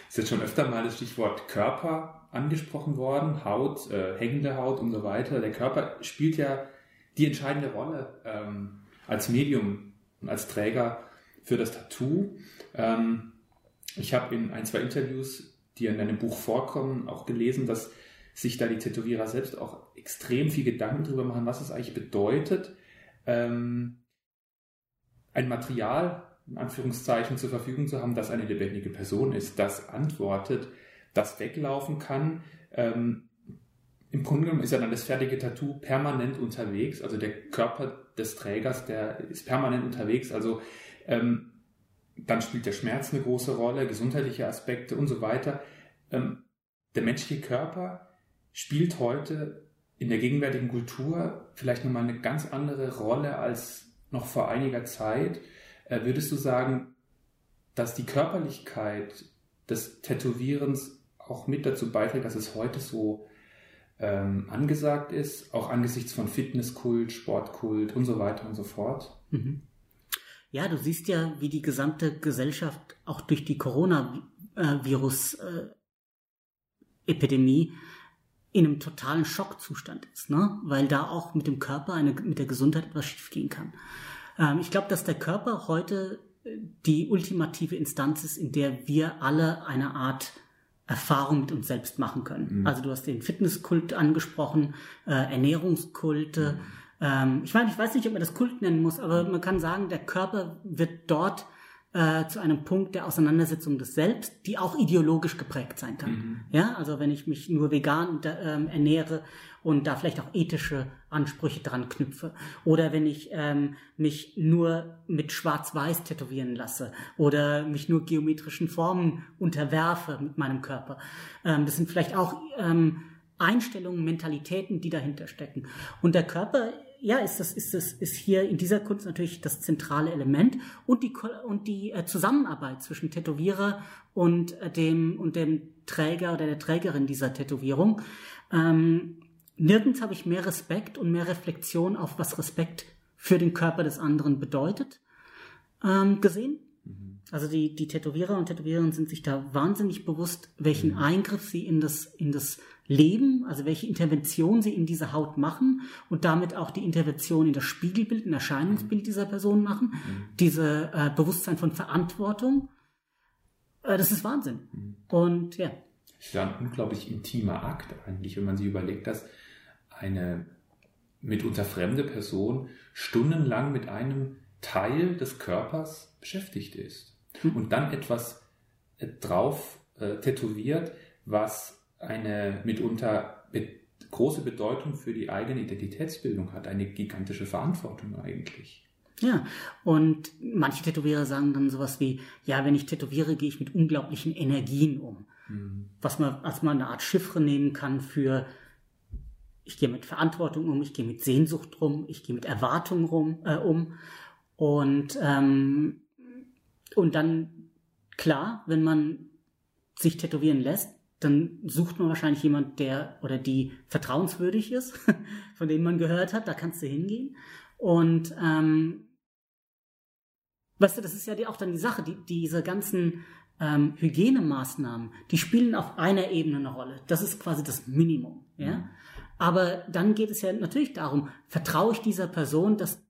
Ist jetzt schon öfter mal das Stichwort Körper angesprochen worden, Haut, äh, hängende Haut und so weiter. Der Körper spielt ja die entscheidende Rolle ähm, als Medium und als Träger für das Tattoo. Ähm, ich habe in ein, zwei Interviews, die in deinem Buch vorkommen, auch gelesen, dass sich da die Tätowierer selbst auch extrem viel Gedanken darüber machen, was es eigentlich bedeutet, ähm, ein Material in Anführungszeichen zur Verfügung zu haben, das eine lebendige Person ist, das antwortet, das weglaufen kann. Ähm, Im Grunde genommen ist ja dann das fertige Tattoo permanent unterwegs, also der Körper des Trägers, der ist permanent unterwegs, also ähm, dann spielt der Schmerz eine große Rolle, gesundheitliche Aspekte und so weiter. Ähm, der menschliche Körper spielt heute in der gegenwärtigen Kultur vielleicht nochmal eine ganz andere Rolle als noch vor einiger Zeit. Äh, würdest du sagen, dass die Körperlichkeit des Tätowierens auch mit dazu beiträgt, dass es heute so ähm, angesagt ist, auch angesichts von Fitnesskult, Sportkult und so weiter und so fort? Mhm. Ja, du siehst ja, wie die gesamte Gesellschaft auch durch die Coronavirus-Epidemie in einem totalen Schockzustand ist, ne? weil da auch mit dem Körper, eine, mit der Gesundheit etwas schiefgehen kann. Ähm, ich glaube, dass der Körper heute äh, die ultimative Instanz ist, in der wir alle eine Art Erfahrung mit uns selbst machen können. Mhm. Also du hast den Fitnesskult angesprochen, äh, Ernährungskulte. Mhm ähm, ich meine, ich weiß nicht, ob man das Kult nennen muss, aber man kann sagen, der Körper wird dort äh, zu einem Punkt der Auseinandersetzung des Selbst, die auch ideologisch geprägt sein kann. Mhm. Ja, also wenn ich mich nur vegan ähm, ernähre und da vielleicht auch ethische Ansprüche dran knüpfe. Oder wenn ich ähm, mich nur mit Schwarz-Weiß tätowieren lasse oder mich nur geometrischen Formen unterwerfe mit meinem Körper. Ähm, das sind vielleicht auch ähm, Einstellungen, Mentalitäten, die dahinter stecken. Und der Körper ja, ist das, ist das, ist hier in dieser Kunst natürlich das zentrale Element und die, und die äh, Zusammenarbeit zwischen Tätowierer und äh, dem, und dem Träger oder der Trägerin dieser Tätowierung. Ähm, nirgends habe ich mehr Respekt und mehr Reflexion auf was Respekt für den Körper des anderen bedeutet, ähm, gesehen. Mhm. Also die, die Tätowierer und Tätowiererinnen sind sich da wahnsinnig bewusst, welchen mhm. Eingriff sie in das, in das Leben, also welche Intervention sie in diese Haut machen und damit auch die Intervention in das Spiegelbild, in Erscheinungsbild dieser Person machen. Mhm. Diese äh, Bewusstsein von Verantwortung. Äh, das ist Wahnsinn. Mhm. Und ja. Es ist ja ein unglaublich intimer Akt eigentlich, wenn man sich überlegt, dass eine mitunter fremde Person stundenlang mit einem Teil des Körpers beschäftigt ist mhm. und dann etwas äh, drauf äh, tätowiert, was eine mitunter be große Bedeutung für die eigene Identitätsbildung hat, eine gigantische Verantwortung eigentlich. Ja, und manche Tätowierer sagen dann sowas wie, ja, wenn ich tätowiere, gehe ich mit unglaublichen Energien um. Mhm. Was man als mal eine Art Chiffre nehmen kann für, ich gehe mit Verantwortung um, ich gehe mit Sehnsucht rum, ich gehe mit Erwartung rum, äh, um. Und, ähm, und dann, klar, wenn man sich tätowieren lässt, dann sucht man wahrscheinlich jemand, der oder die vertrauenswürdig ist, von dem man gehört hat, da kannst du hingehen. Und ähm, weißt du, das ist ja die, auch dann die Sache, die, diese ganzen ähm, Hygienemaßnahmen, die spielen auf einer Ebene eine Rolle. Das ist quasi das Minimum. Ja? Mhm. Aber dann geht es ja natürlich darum, vertraue ich dieser Person, dass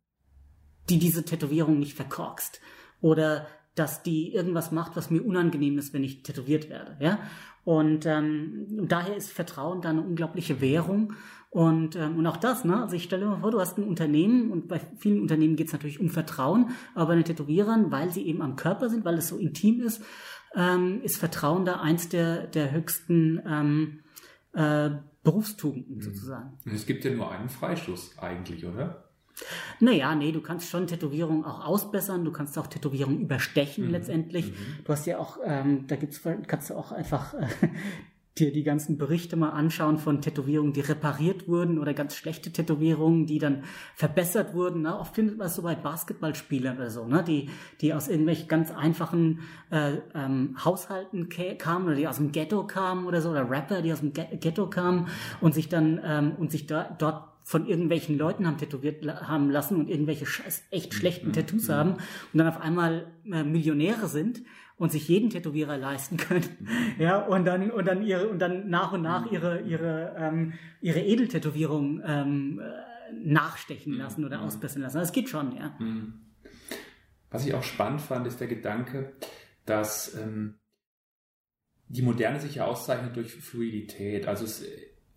die diese Tätowierung nicht verkorkst oder dass die irgendwas macht, was mir unangenehm ist, wenn ich tätowiert werde. Ja? Und ähm, daher ist Vertrauen da eine unglaubliche Währung. Und, ähm, und auch das, ne? Also ich stelle mir vor, du hast ein Unternehmen und bei vielen Unternehmen geht es natürlich um Vertrauen, aber bei den Tätowierern, weil sie eben am Körper sind, weil es so intim ist, ähm, ist Vertrauen da eins der, der höchsten ähm, äh, Berufstugenden mhm. sozusagen. Es gibt ja nur einen Freistoß eigentlich, oder? Naja, nee, du kannst schon Tätowierungen auch ausbessern, du kannst auch Tätowierungen überstechen mhm. letztendlich. Mhm. Du hast ja auch, ähm, da gibt's, kannst du auch einfach äh, dir die ganzen Berichte mal anschauen von Tätowierungen, die repariert wurden oder ganz schlechte Tätowierungen, die dann verbessert wurden. Ne? Oft findet man es so bei Basketballspielern oder so, ne? die, die aus irgendwelchen ganz einfachen äh, ähm, Haushalten kamen oder die aus dem Ghetto kamen oder so, oder Rapper, die aus dem Ghetto kamen und sich dann ähm, und sich da, dort von irgendwelchen Leuten haben tätowiert haben lassen und irgendwelche scheiß, echt schlechten mhm. Tattoos mhm. haben und dann auf einmal äh, Millionäre sind und sich jeden Tätowierer leisten können, mhm. ja und dann und dann ihre und dann nach und nach ihre ihre ähm, ihre Edeltätowierung ähm, äh, nachstechen lassen oder ausbessern lassen. Das geht schon, ja. Was ich auch spannend fand, ist der Gedanke, dass ähm, die Moderne sich ja auszeichnet durch Fluidität. Also es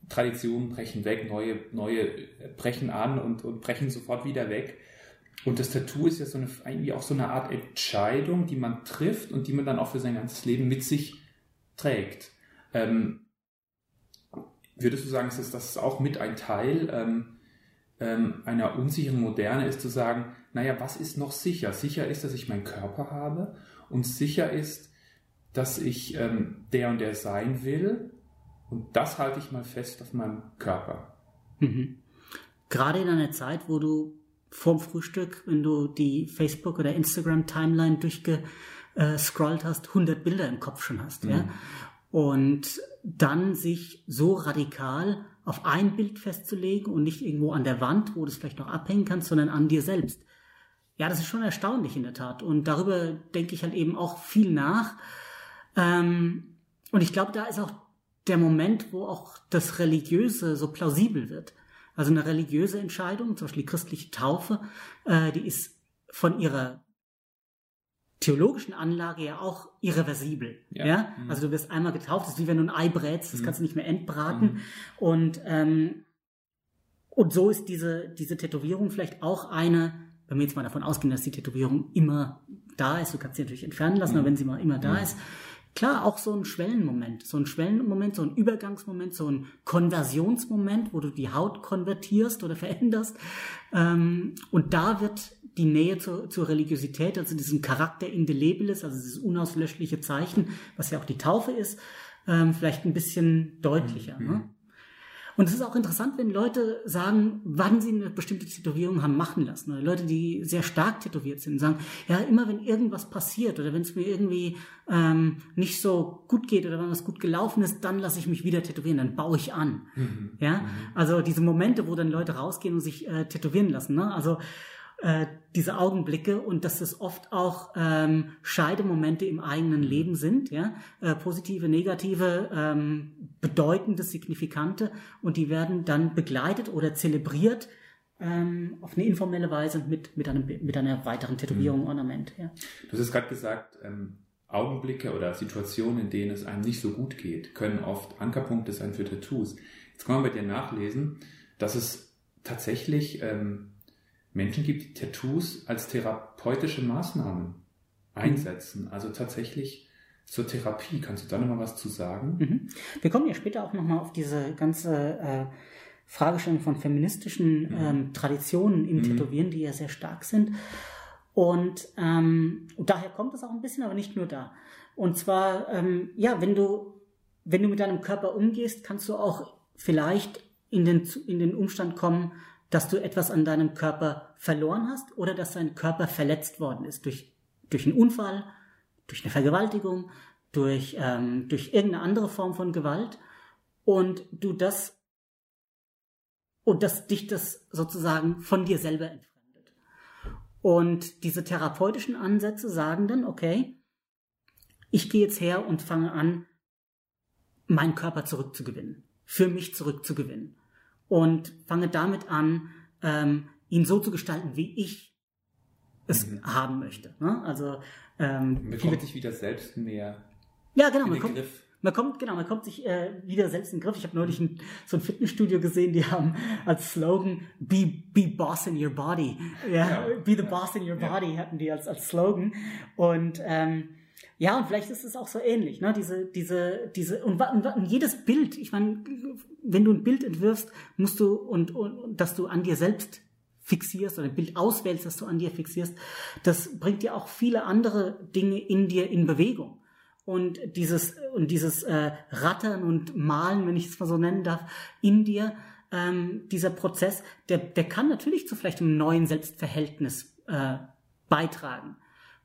Traditionen brechen weg, neue, neue brechen an und, und brechen sofort wieder weg. Und das Tattoo ist ja so eine, irgendwie auch so eine Art Entscheidung, die man trifft und die man dann auch für sein ganzes Leben mit sich trägt. Ähm, würdest du sagen, dass das auch mit ein Teil ähm, ähm, einer unsicheren Moderne ist, zu sagen, naja, was ist noch sicher? Sicher ist, dass ich meinen Körper habe und sicher ist, dass ich ähm, der und der sein will und das halte ich mal fest auf meinem Körper. Mhm. Gerade in einer Zeit, wo du vorm Frühstück, wenn du die Facebook- oder Instagram-Timeline durchgescrollt hast, 100 Bilder im Kopf schon hast. Mhm. Ja? Und dann sich so radikal auf ein Bild festzulegen und nicht irgendwo an der Wand, wo du es vielleicht noch abhängen kannst, sondern an dir selbst. Ja, das ist schon erstaunlich in der Tat. Und darüber denke ich halt eben auch viel nach. Ähm, und ich glaube, da ist auch der Moment, wo auch das Religiöse so plausibel wird. Also eine religiöse Entscheidung, zum Beispiel die christliche Taufe, äh, die ist von ihrer theologischen Anlage ja auch irreversibel. Ja. ja? Mhm. Also du wirst einmal getauft, das ist wie wenn du ein Ei brätst, das mhm. kannst du nicht mehr entbraten. Mhm. Und, ähm, und so ist diese, diese Tätowierung vielleicht auch eine, wenn wir jetzt mal davon ausgehen, dass die Tätowierung immer da ist, du kannst sie natürlich entfernen lassen, aber mhm. wenn sie mal immer da mhm. ist, Klar, auch so ein Schwellenmoment, so ein Schwellenmoment, so ein Übergangsmoment, so ein Konversionsmoment, wo du die Haut konvertierst oder veränderst. Ähm, und da wird die Nähe zur, zur Religiosität, also diesen Charakter indelebiles, also dieses unauslöschliche Zeichen, was ja auch die Taufe ist, ähm, vielleicht ein bisschen deutlicher. Mhm. Ne? Und es ist auch interessant, wenn Leute sagen, wann sie eine bestimmte Tätowierung haben machen lassen. Oder Leute, die sehr stark tätowiert sind, sagen, ja, immer wenn irgendwas passiert oder wenn es mir irgendwie ähm, nicht so gut geht oder wenn was gut gelaufen ist, dann lasse ich mich wieder tätowieren, dann baue ich an. Mhm. Ja, mhm. also diese Momente, wo dann Leute rausgehen und sich äh, tätowieren lassen. Ne? Also äh, diese Augenblicke und dass es oft auch ähm, Scheidemomente im eigenen Leben sind, ja, äh, positive, negative, ähm, bedeutende, signifikante und die werden dann begleitet oder zelebriert ähm, auf eine informelle Weise mit, mit, einem, mit einer weiteren Tätowierung, mhm. Ornament. Ja. Du hast gerade gesagt, ähm, Augenblicke oder Situationen, in denen es einem nicht so gut geht, können oft Ankerpunkte sein für Tattoos. Jetzt kann man bei dir nachlesen, dass es tatsächlich ähm, Menschen gibt, die Tattoos als therapeutische Maßnahmen einsetzen. Also tatsächlich zur Therapie. Kannst du da nochmal was zu sagen? Mhm. Wir kommen ja später auch nochmal auf diese ganze äh, Fragestellung von feministischen mhm. ähm, Traditionen im mhm. Tätowieren, die ja sehr stark sind. Und ähm, daher kommt es auch ein bisschen, aber nicht nur da. Und zwar, ähm, ja, wenn du, wenn du mit deinem Körper umgehst, kannst du auch vielleicht in den, in den Umstand kommen, dass du etwas an deinem Körper verloren hast oder dass dein Körper verletzt worden ist durch, durch einen Unfall, durch eine Vergewaltigung, durch, ähm, durch irgendeine andere Form von Gewalt und du das und dass dich das sozusagen von dir selber entfremdet. Und diese therapeutischen Ansätze sagen dann, okay, ich gehe jetzt her und fange an, meinen Körper zurückzugewinnen, für mich zurückzugewinnen und fange damit an, ähm, ihn so zu gestalten, wie ich es mhm. haben möchte. Ne? Also ähm, man bekommt sich wieder selbst mehr ja, genau, in den kommt, Griff. Man kommt, genau, man kommt sich äh, wieder selbst in den Griff. Ich habe neulich ein, so ein Fitnessstudio gesehen, die haben als Slogan Be, be boss in your body. Ja, ja. Be the boss in your body ja. hatten die als, als Slogan. Und ähm, ja, und vielleicht ist es auch so ähnlich, ne? Diese, diese, diese, und, und, und jedes Bild, ich meine, wenn du ein Bild entwirfst, musst du, und, und, dass du an dir selbst fixierst oder ein Bild auswählst, das du an dir fixierst, das bringt dir auch viele andere Dinge in dir in Bewegung und dieses und dieses äh, Rattern und Malen, wenn ich es mal so nennen darf, in dir, ähm, dieser Prozess, der, der kann natürlich zu vielleicht einem neuen Selbstverhältnis äh, beitragen.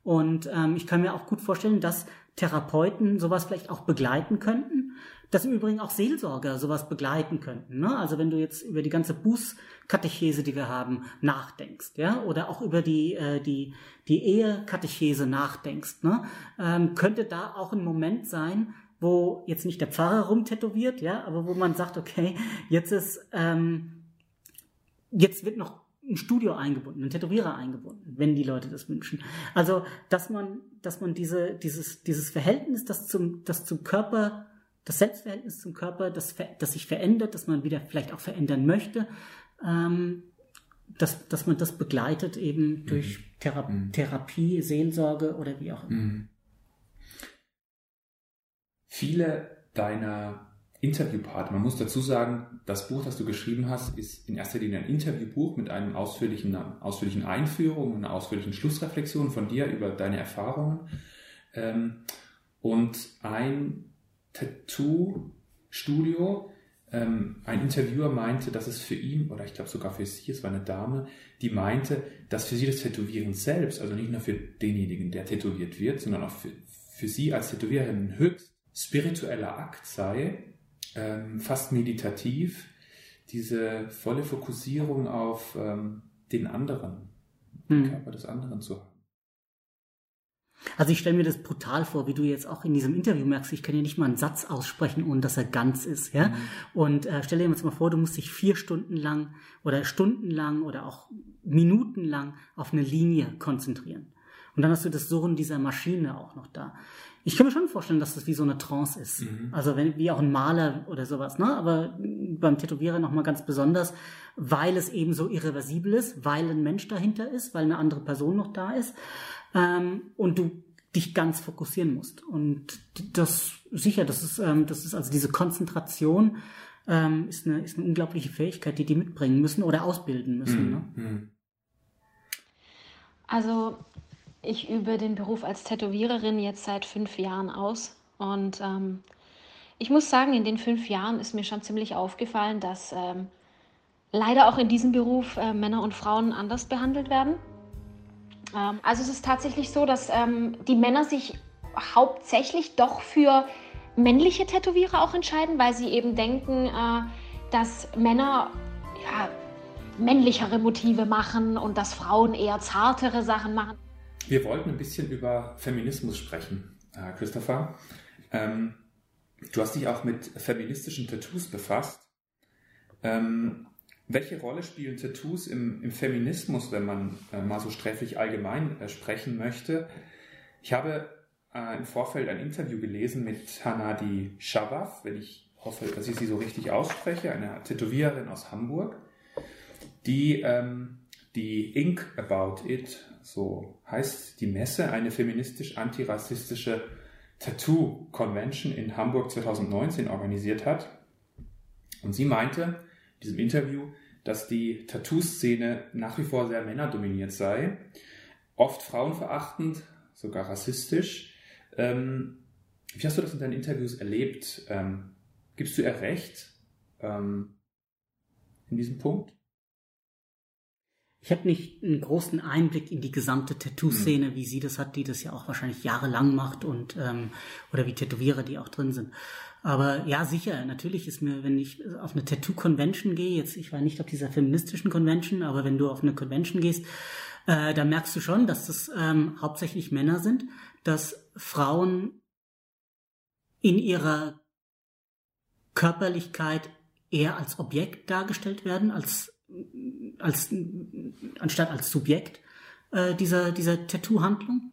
Und ähm, ich kann mir auch gut vorstellen, dass Therapeuten sowas vielleicht auch begleiten könnten, dass im Übrigen auch Seelsorger sowas begleiten könnten. Ne? Also wenn du jetzt über die ganze Bußkatechese, die wir haben, nachdenkst, ja, oder auch über die äh, die die Ehekatechese nachdenkst, ne? ähm, könnte da auch ein Moment sein, wo jetzt nicht der Pfarrer rumtätowiert, ja, aber wo man sagt, okay, jetzt ist ähm, jetzt wird noch ein Studio eingebunden, ein Tätowierer eingebunden, wenn die Leute das wünschen. Also, dass man, dass man diese, dieses, dieses Verhältnis, das zum, das zum Körper das Selbstverhältnis zum Körper, das, das sich verändert, das man wieder vielleicht auch verändern möchte, ähm, dass, dass man das begleitet eben durch mhm. Thera mhm. Therapie, Seelsorge oder wie auch immer. Mhm. Viele deiner Interviewpartner, man muss dazu sagen, das Buch, das du geschrieben hast, ist in erster Linie ein Interviewbuch mit einem ausführlichen, ausführlichen Einführung einer ausführlichen Schlussreflexion von dir über deine Erfahrungen. Ähm, und ein Tattoo-Studio. Ähm, ein Interviewer meinte, dass es für ihn, oder ich glaube sogar für sie, es war eine Dame, die meinte, dass für sie das Tätowieren selbst, also nicht nur für denjenigen, der tätowiert wird, sondern auch für, für sie als Tätowiererin höchst spiritueller Akt sei, ähm, fast meditativ, diese volle Fokussierung auf ähm, den anderen, den hm. Körper des anderen zu haben. Also ich stelle mir das brutal vor, wie du jetzt auch in diesem Interview merkst, ich kann ja nicht mal einen Satz aussprechen, ohne dass er ganz ist, ja. Mhm. Und äh, stell dir jetzt mal vor, du musst dich vier Stunden lang oder stundenlang oder auch minutenlang auf eine Linie konzentrieren. Und dann hast du das Surren dieser Maschine auch noch da. Ich kann mir schon vorstellen, dass das wie so eine Trance ist. Mhm. Also wenn, wie auch ein Maler oder sowas, ne? Aber beim Tätowierer nochmal ganz besonders, weil es eben so irreversibel ist, weil ein Mensch dahinter ist, weil eine andere Person noch da ist ähm, und du dich ganz fokussieren musst. Und das sicher, das ist, ähm, das ist also diese Konzentration ähm, ist, eine, ist eine unglaubliche Fähigkeit, die die mitbringen müssen oder ausbilden müssen. Mhm. Ne? Mhm. Also ich übe den Beruf als Tätowiererin jetzt seit fünf Jahren aus und ähm, ich muss sagen, in den fünf Jahren ist mir schon ziemlich aufgefallen, dass ähm, leider auch in diesem Beruf äh, Männer und Frauen anders behandelt werden. Ähm, also es ist tatsächlich so, dass ähm, die Männer sich hauptsächlich doch für männliche Tätowierer auch entscheiden, weil sie eben denken, äh, dass Männer ja, männlichere Motive machen und dass Frauen eher zartere Sachen machen. Wir wollten ein bisschen über Feminismus sprechen, Christopher. Ähm, du hast dich auch mit feministischen Tattoos befasst. Ähm, welche Rolle spielen Tattoos im, im Feminismus, wenn man äh, mal so sträflich allgemein äh, sprechen möchte? Ich habe äh, im Vorfeld ein Interview gelesen mit Hanadi Shabaf, wenn ich hoffe, dass ich sie so richtig ausspreche, eine Tätowiererin aus Hamburg, die ähm, die Ink About It, so heißt die Messe, eine feministisch-antirassistische Tattoo Convention in Hamburg 2019 organisiert hat. Und sie meinte in diesem Interview, dass die Tattoo-Szene nach wie vor sehr männerdominiert sei, oft frauenverachtend, sogar rassistisch. Ähm, wie hast du das in deinen Interviews erlebt? Ähm, gibst du ihr recht ähm, in diesem Punkt? Ich habe nicht einen großen Einblick in die gesamte Tattoo-Szene, wie sie das hat, die das ja auch wahrscheinlich jahrelang macht und ähm, oder wie Tätowierer, die auch drin sind. Aber ja, sicher, natürlich ist mir, wenn ich auf eine Tattoo-Convention gehe, jetzt, ich war nicht auf dieser feministischen Convention, aber wenn du auf eine Convention gehst, äh, da merkst du schon, dass das ähm, hauptsächlich Männer sind, dass Frauen in ihrer Körperlichkeit eher als Objekt dargestellt werden, als als, anstatt als Subjekt äh, dieser, dieser Tattoo-Handlung.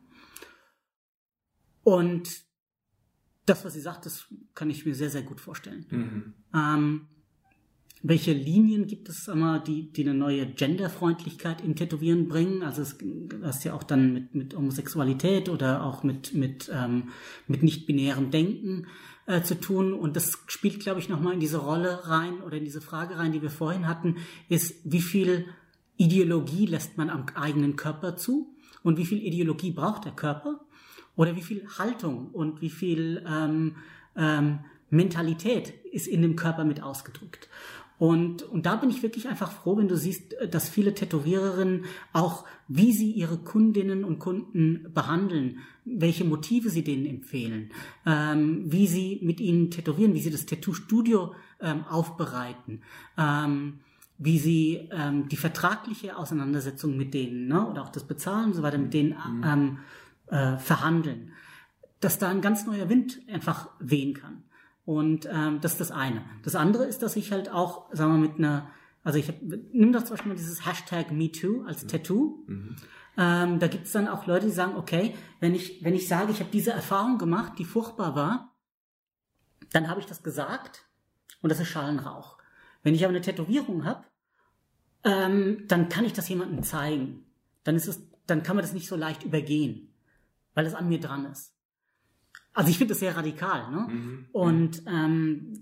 Und das, was sie sagt, das kann ich mir sehr, sehr gut vorstellen. Mhm. Ähm, welche Linien gibt es immer, die, die eine neue Genderfreundlichkeit im Tätowieren bringen? Also es hast ja auch dann mit, mit Homosexualität oder auch mit, mit, ähm, mit nicht-binärem Denken äh, zu tun. Und das spielt, glaube ich, nochmal in diese Rolle rein oder in diese Frage rein, die wir vorhin hatten, ist, wie viel Ideologie lässt man am eigenen Körper zu und wie viel Ideologie braucht der Körper oder wie viel Haltung und wie viel ähm, ähm, Mentalität ist in dem Körper mit ausgedrückt. Und, und da bin ich wirklich einfach froh, wenn du siehst, dass viele Tätowiererinnen auch, wie sie ihre Kundinnen und Kunden behandeln, welche Motive sie denen empfehlen, ähm, wie sie mit ihnen tätowieren, wie sie das Tattoo-Studio ähm, aufbereiten, ähm, wie sie ähm, die vertragliche Auseinandersetzung mit denen ne, oder auch das Bezahlen und so weiter mit denen mhm. ähm, äh, verhandeln, dass da ein ganz neuer Wind einfach wehen kann. Und ähm, das ist das eine. Das andere ist, dass ich halt auch, sagen wir, mit einer, also ich hab, nimm doch zum Beispiel mal dieses Hashtag MeToo als mhm. Tattoo. Mhm. Ähm, da gibt es dann auch Leute, die sagen, okay, wenn ich, wenn ich sage, ich habe diese Erfahrung gemacht, die furchtbar war, dann habe ich das gesagt und das ist Schalenrauch. Wenn ich aber eine Tätowierung habe, ähm, dann kann ich das jemandem zeigen. Dann ist es, dann kann man das nicht so leicht übergehen, weil es an mir dran ist. Also ich finde das sehr radikal, ne? Mhm. Und ähm,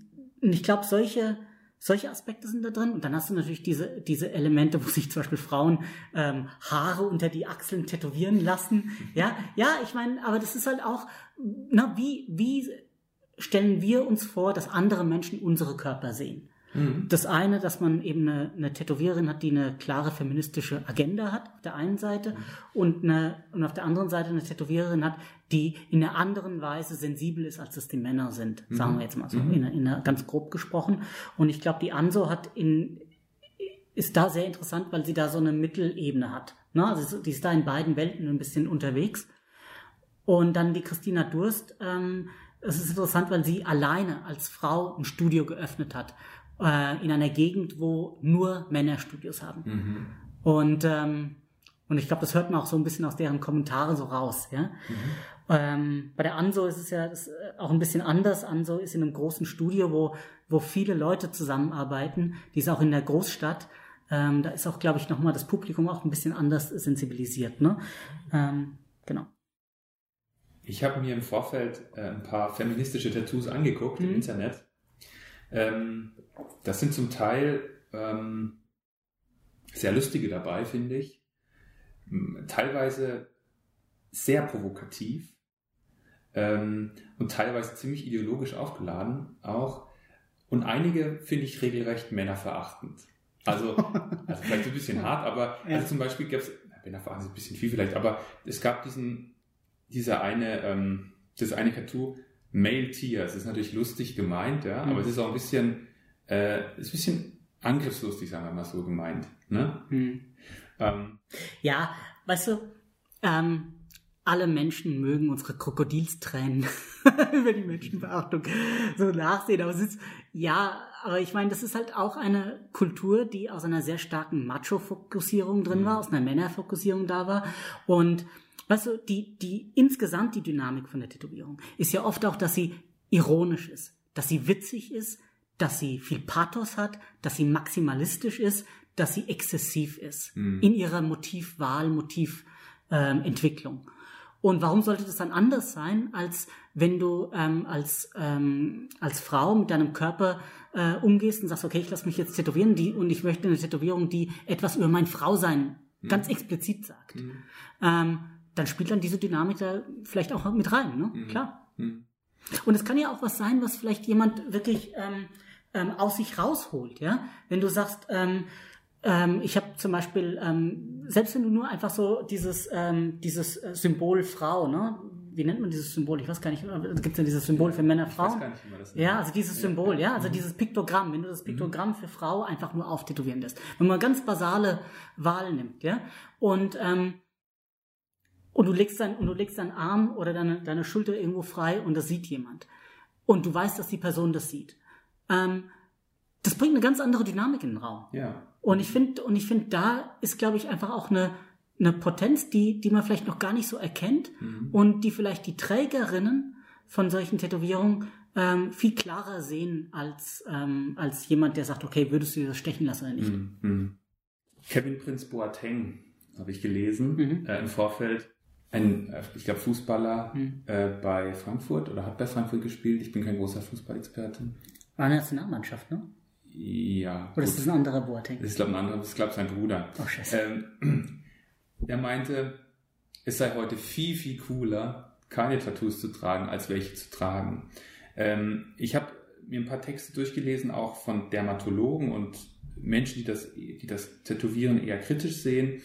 ich glaube, solche solche Aspekte sind da drin. Und dann hast du natürlich diese, diese Elemente, wo sich zum Beispiel Frauen ähm, Haare unter die Achseln tätowieren lassen. Ja, ja, ich meine, aber das ist halt auch, na, wie, wie stellen wir uns vor, dass andere Menschen unsere Körper sehen? Mhm. Das eine, dass man eben eine, eine Tätowiererin hat, die eine klare feministische Agenda hat, auf der einen Seite, mhm. und, eine, und auf der anderen Seite eine Tätowiererin hat, die in einer anderen Weise sensibel ist, als es die Männer sind, mhm. sagen wir jetzt mal so, mhm. in, in einer, ganz grob gesprochen. Und ich glaube, die Anso hat in, ist da sehr interessant, weil sie da so eine Mittelebene hat. Ne? Also die ist da in beiden Welten ein bisschen unterwegs. Und dann die Christina Durst, ähm, es ist interessant, weil sie alleine als Frau ein Studio geöffnet hat äh, in einer Gegend, wo nur Männer Studios haben. Mhm. Und, ähm, und ich glaube, das hört man auch so ein bisschen aus deren Kommentare so raus. Ja? Mhm. Ähm, bei der Anso ist es ja das, äh, auch ein bisschen anders. Anso ist in einem großen Studio, wo, wo viele Leute zusammenarbeiten. Die ist auch in der Großstadt. Ähm, da ist auch, glaube ich, nochmal das Publikum auch ein bisschen anders sensibilisiert. Ne? Ähm, genau. Ich habe mir im Vorfeld äh, ein paar feministische Tattoos angeguckt mhm. im Internet. Ähm, das sind zum Teil ähm, sehr lustige dabei, finde ich. Teilweise sehr provokativ ähm, und teilweise ziemlich ideologisch aufgeladen auch. Und einige finde ich regelrecht männerverachtend. Also, also vielleicht ein bisschen hart, aber ja. also zum Beispiel gab es, männerverachtend ist ein bisschen viel vielleicht, aber es gab diesen, dieser eine, ähm, das eine Tattoo, Male Tier. Es ist natürlich lustig gemeint, ja, mhm. aber es ist auch ein bisschen, äh, ist ein bisschen angriffslustig, sagen wir mal so gemeint. Ne? Hm. Ähm, ja, weißt du, ähm, alle Menschen mögen unsere Krokodilstränen über die Menschenverachtung so nachsehen. Aber es ist, ja, aber ich meine, das ist halt auch eine Kultur, die aus einer sehr starken Macho-Fokussierung drin war, mhm. aus einer Männerfokussierung da war. Und weißt du, die, die insgesamt die Dynamik von der Tätowierung ist ja oft auch, dass sie ironisch ist, dass sie witzig ist, dass sie viel Pathos hat, dass sie maximalistisch ist, dass sie exzessiv ist mhm. in ihrer Motivwahl, Motiventwicklung. Ähm, und warum sollte das dann anders sein, als wenn du ähm, als, ähm, als Frau mit deinem Körper äh, umgehst und sagst, okay, ich lasse mich jetzt tätowieren die, und ich möchte eine Tätowierung, die etwas über mein Frausein mhm. ganz explizit sagt. Mhm. Ähm, dann spielt dann diese Dynamik da vielleicht auch mit rein, ne? Mhm. Klar. Mhm. Und es kann ja auch was sein, was vielleicht jemand wirklich ähm, ähm, aus sich rausholt, ja. Wenn du sagst, ähm, ähm, ich habe zum Beispiel, ähm, selbst wenn du nur einfach so dieses, ähm, dieses äh, Symbol Frau, ne? Wie nennt man dieses Symbol? Ich weiß gar nicht, gibt es ja dieses Symbol für Männer, Frauen? Ich weiß gar nicht, wie man das nennt. Ja, also dieses Symbol, ja, also mhm. dieses Piktogramm, wenn du das mhm. Piktogramm für Frau einfach nur auftätowieren lässt. Wenn man ganz basale Wahl nimmt, ja, und, ähm, und du legst dein, und du legst deinen Arm oder deine, deine Schulter irgendwo frei und das sieht jemand. Und du weißt, dass die Person das sieht. Ähm, das bringt eine ganz andere Dynamik in den Raum. Ja. Und ich finde, und ich finde, da ist, glaube ich, einfach auch eine, eine Potenz, die, die man vielleicht noch gar nicht so erkennt mhm. und die vielleicht die Trägerinnen von solchen Tätowierungen ähm, viel klarer sehen als, ähm, als jemand, der sagt, okay, würdest du dir das stechen lassen oder nicht? Mhm. mhm. Kevin Prince Boateng habe ich gelesen mhm. äh, im Vorfeld. Ein, äh, ich glaube, Fußballer mhm. äh, bei Frankfurt oder hat bei Frankfurt gespielt. Ich bin kein großer Fußballexperte. War eine Nationalmannschaft, ne? Ja. Oder ist das ein anderer Boateng? Das ist, glaube ich, ein anderer, das ist, glaube sein Bruder. Oh, scheiße. Ähm, er meinte, es sei heute viel, viel cooler, keine Tattoos zu tragen, als welche zu tragen. Ähm, ich habe mir ein paar Texte durchgelesen, auch von Dermatologen und Menschen, die das, die das Tätowieren eher kritisch sehen.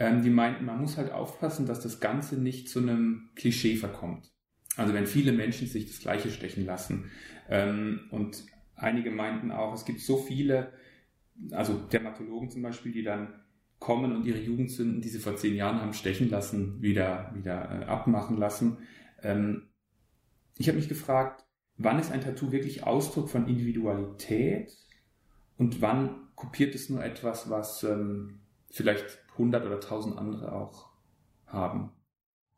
Ähm, die meinten, man muss halt aufpassen, dass das Ganze nicht zu einem Klischee verkommt. Also wenn viele Menschen sich das Gleiche stechen lassen ähm, und einige meinten auch, es gibt so viele, also Dermatologen zum Beispiel, die dann kommen und ihre Jugendsünden, die sie vor zehn Jahren haben stechen lassen, wieder, wieder äh, abmachen lassen. Ähm, ich habe mich gefragt, wann ist ein Tattoo wirklich Ausdruck von Individualität und wann kopiert es nur etwas, was ähm, vielleicht 100 oder 1000 andere auch haben?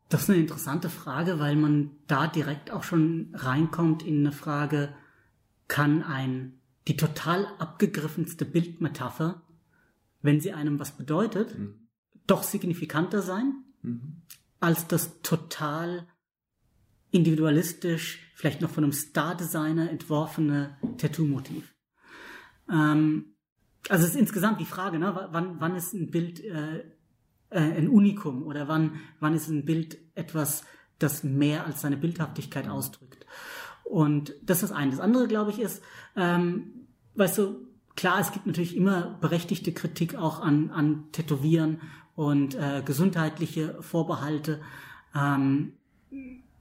Das ist eine interessante Frage, weil man da direkt auch schon reinkommt in eine Frage, kann ein, die total abgegriffenste Bildmetapher, wenn sie einem was bedeutet, mhm. doch signifikanter sein, mhm. als das total individualistisch, vielleicht noch von einem Star-Designer entworfene Tattoo-Motiv. Ähm, also es ist insgesamt die Frage, ne, wann, wann ist ein Bild äh, äh, ein Unikum oder wann, wann ist ein Bild etwas, das mehr als seine Bildhaftigkeit ausdrückt. Und das ist das eine. Das andere, glaube ich, ist, ähm, weißt du, klar, es gibt natürlich immer berechtigte Kritik auch an, an Tätowieren und äh, gesundheitliche Vorbehalte. Ähm,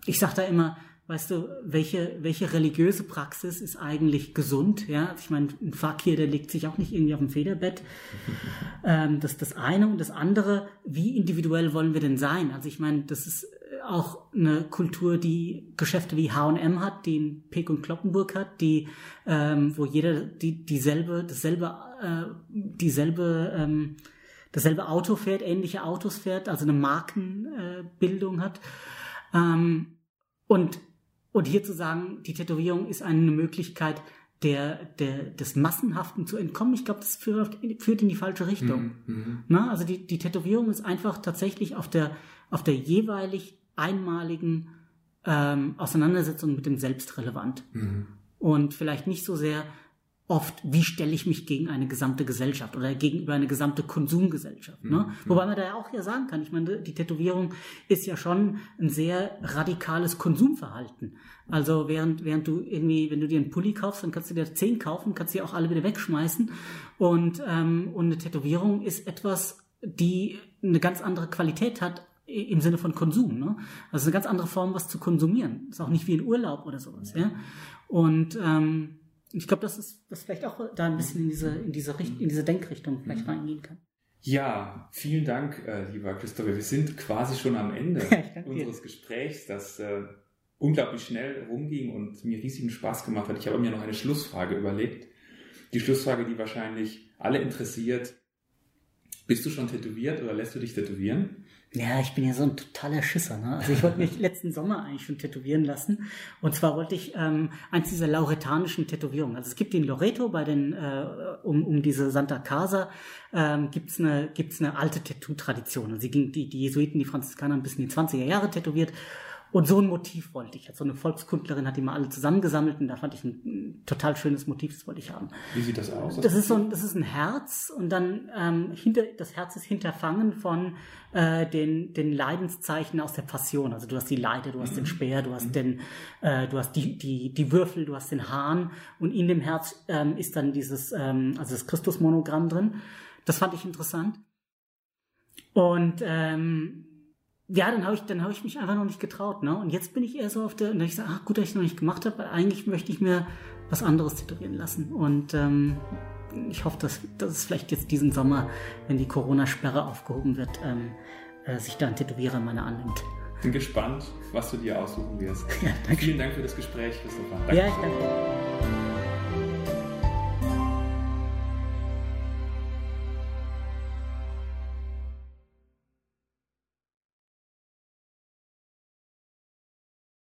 ich sage da immer, weißt du, welche, welche religiöse Praxis ist eigentlich gesund? Ja, also ich meine, ein Fakir, der legt sich auch nicht irgendwie auf dem Federbett. Ähm, das ist das eine. Und das andere, wie individuell wollen wir denn sein? Also ich meine, das ist auch eine Kultur, die Geschäfte wie H&M hat, die in Peek und Kloppenburg hat, die, ähm, wo jeder die, dieselbe, dasselbe, äh, dieselbe, ähm, dasselbe Auto fährt, ähnliche Autos fährt, also eine Markenbildung äh, hat. Ähm, und, und hier zu sagen, die Tätowierung ist eine Möglichkeit, der, der, des Massenhaften zu entkommen, ich glaube, das führt, führt in die falsche Richtung. Mhm, mhm. Na, also die, die Tätowierung ist einfach tatsächlich auf der, auf der jeweilig einmaligen ähm, Auseinandersetzung mit dem Selbst relevant. Mhm. Und vielleicht nicht so sehr oft, wie stelle ich mich gegen eine gesamte Gesellschaft oder gegenüber eine gesamte Konsumgesellschaft. Ne? Mhm. Wobei man da ja auch ja sagen kann, ich meine, die Tätowierung ist ja schon ein sehr radikales Konsumverhalten. Also während, während du irgendwie, wenn du dir einen Pulli kaufst, dann kannst du dir zehn kaufen, kannst sie auch alle wieder wegschmeißen. Und, ähm, und eine Tätowierung ist etwas, die eine ganz andere Qualität hat im Sinne von Konsum. Ne? Also eine ganz andere Form, was zu konsumieren. Ist auch nicht wie ein Urlaub oder sowas. Ja? Und, ähm, ich glaube, dass es das vielleicht auch da ein bisschen in diese, in diese, Richt in diese Denkrichtung vielleicht mhm. reingehen kann. Ja, vielen Dank, äh, lieber Christopher. Wir sind quasi schon am Ende unseres dir. Gesprächs, das äh, unglaublich schnell rumging und mir riesigen Spaß gemacht hat. Ich habe mir noch eine Schlussfrage überlegt. Die Schlussfrage, die wahrscheinlich alle interessiert. Bist du schon tätowiert oder lässt du dich tätowieren? Ja, ich bin ja so ein totaler Schisser. Ne? Also ich wollte mich letzten Sommer eigentlich schon tätowieren lassen. Und zwar wollte ich ähm, eins dieser lauretanischen Tätowierungen. Also es gibt in Loreto bei den äh, um, um diese Santa Casa ähm, gibt's eine gibt's eine alte Tattoo-Tradition. Also die, die, Jesuiten, die Franziskaner, bisschen in die 20er Jahre tätowiert. Und so ein Motiv wollte ich. So eine Volkskundlerin hat die mal alle zusammengesammelt und da fand ich ein, total schönes Motiv, das wollte ich haben. Wie sieht das aus? Das, das ist so ein, das ist ein Herz und dann ähm, hinter das Herz ist hinterfangen von äh, den den Leidenszeichen aus der Passion. Also du hast die Leide, du hast mhm. den Speer, du hast mhm. den, äh, du hast die die die Würfel, du hast den Hahn und in dem Herz ähm, ist dann dieses ähm, also das Christusmonogramm drin. Das fand ich interessant. Und ähm, ja, dann habe ich, dann habe ich mich einfach noch nicht getraut, ne? Und jetzt bin ich eher so auf der, und dann ich sage, ach gut, dass ich es noch nicht gemacht habe, weil eigentlich möchte ich mir was anderes tätowieren lassen. Und ähm, ich hoffe, dass, dass es vielleicht jetzt diesen Sommer, wenn die Corona-Sperre aufgehoben wird, ähm, äh, sich da ein Tätowierer meiner annimmt. Bin gespannt, was du dir aussuchen wirst. Ja, danke. Vielen Dank für das Gespräch, Christopher. Danke. Ja, ich danke.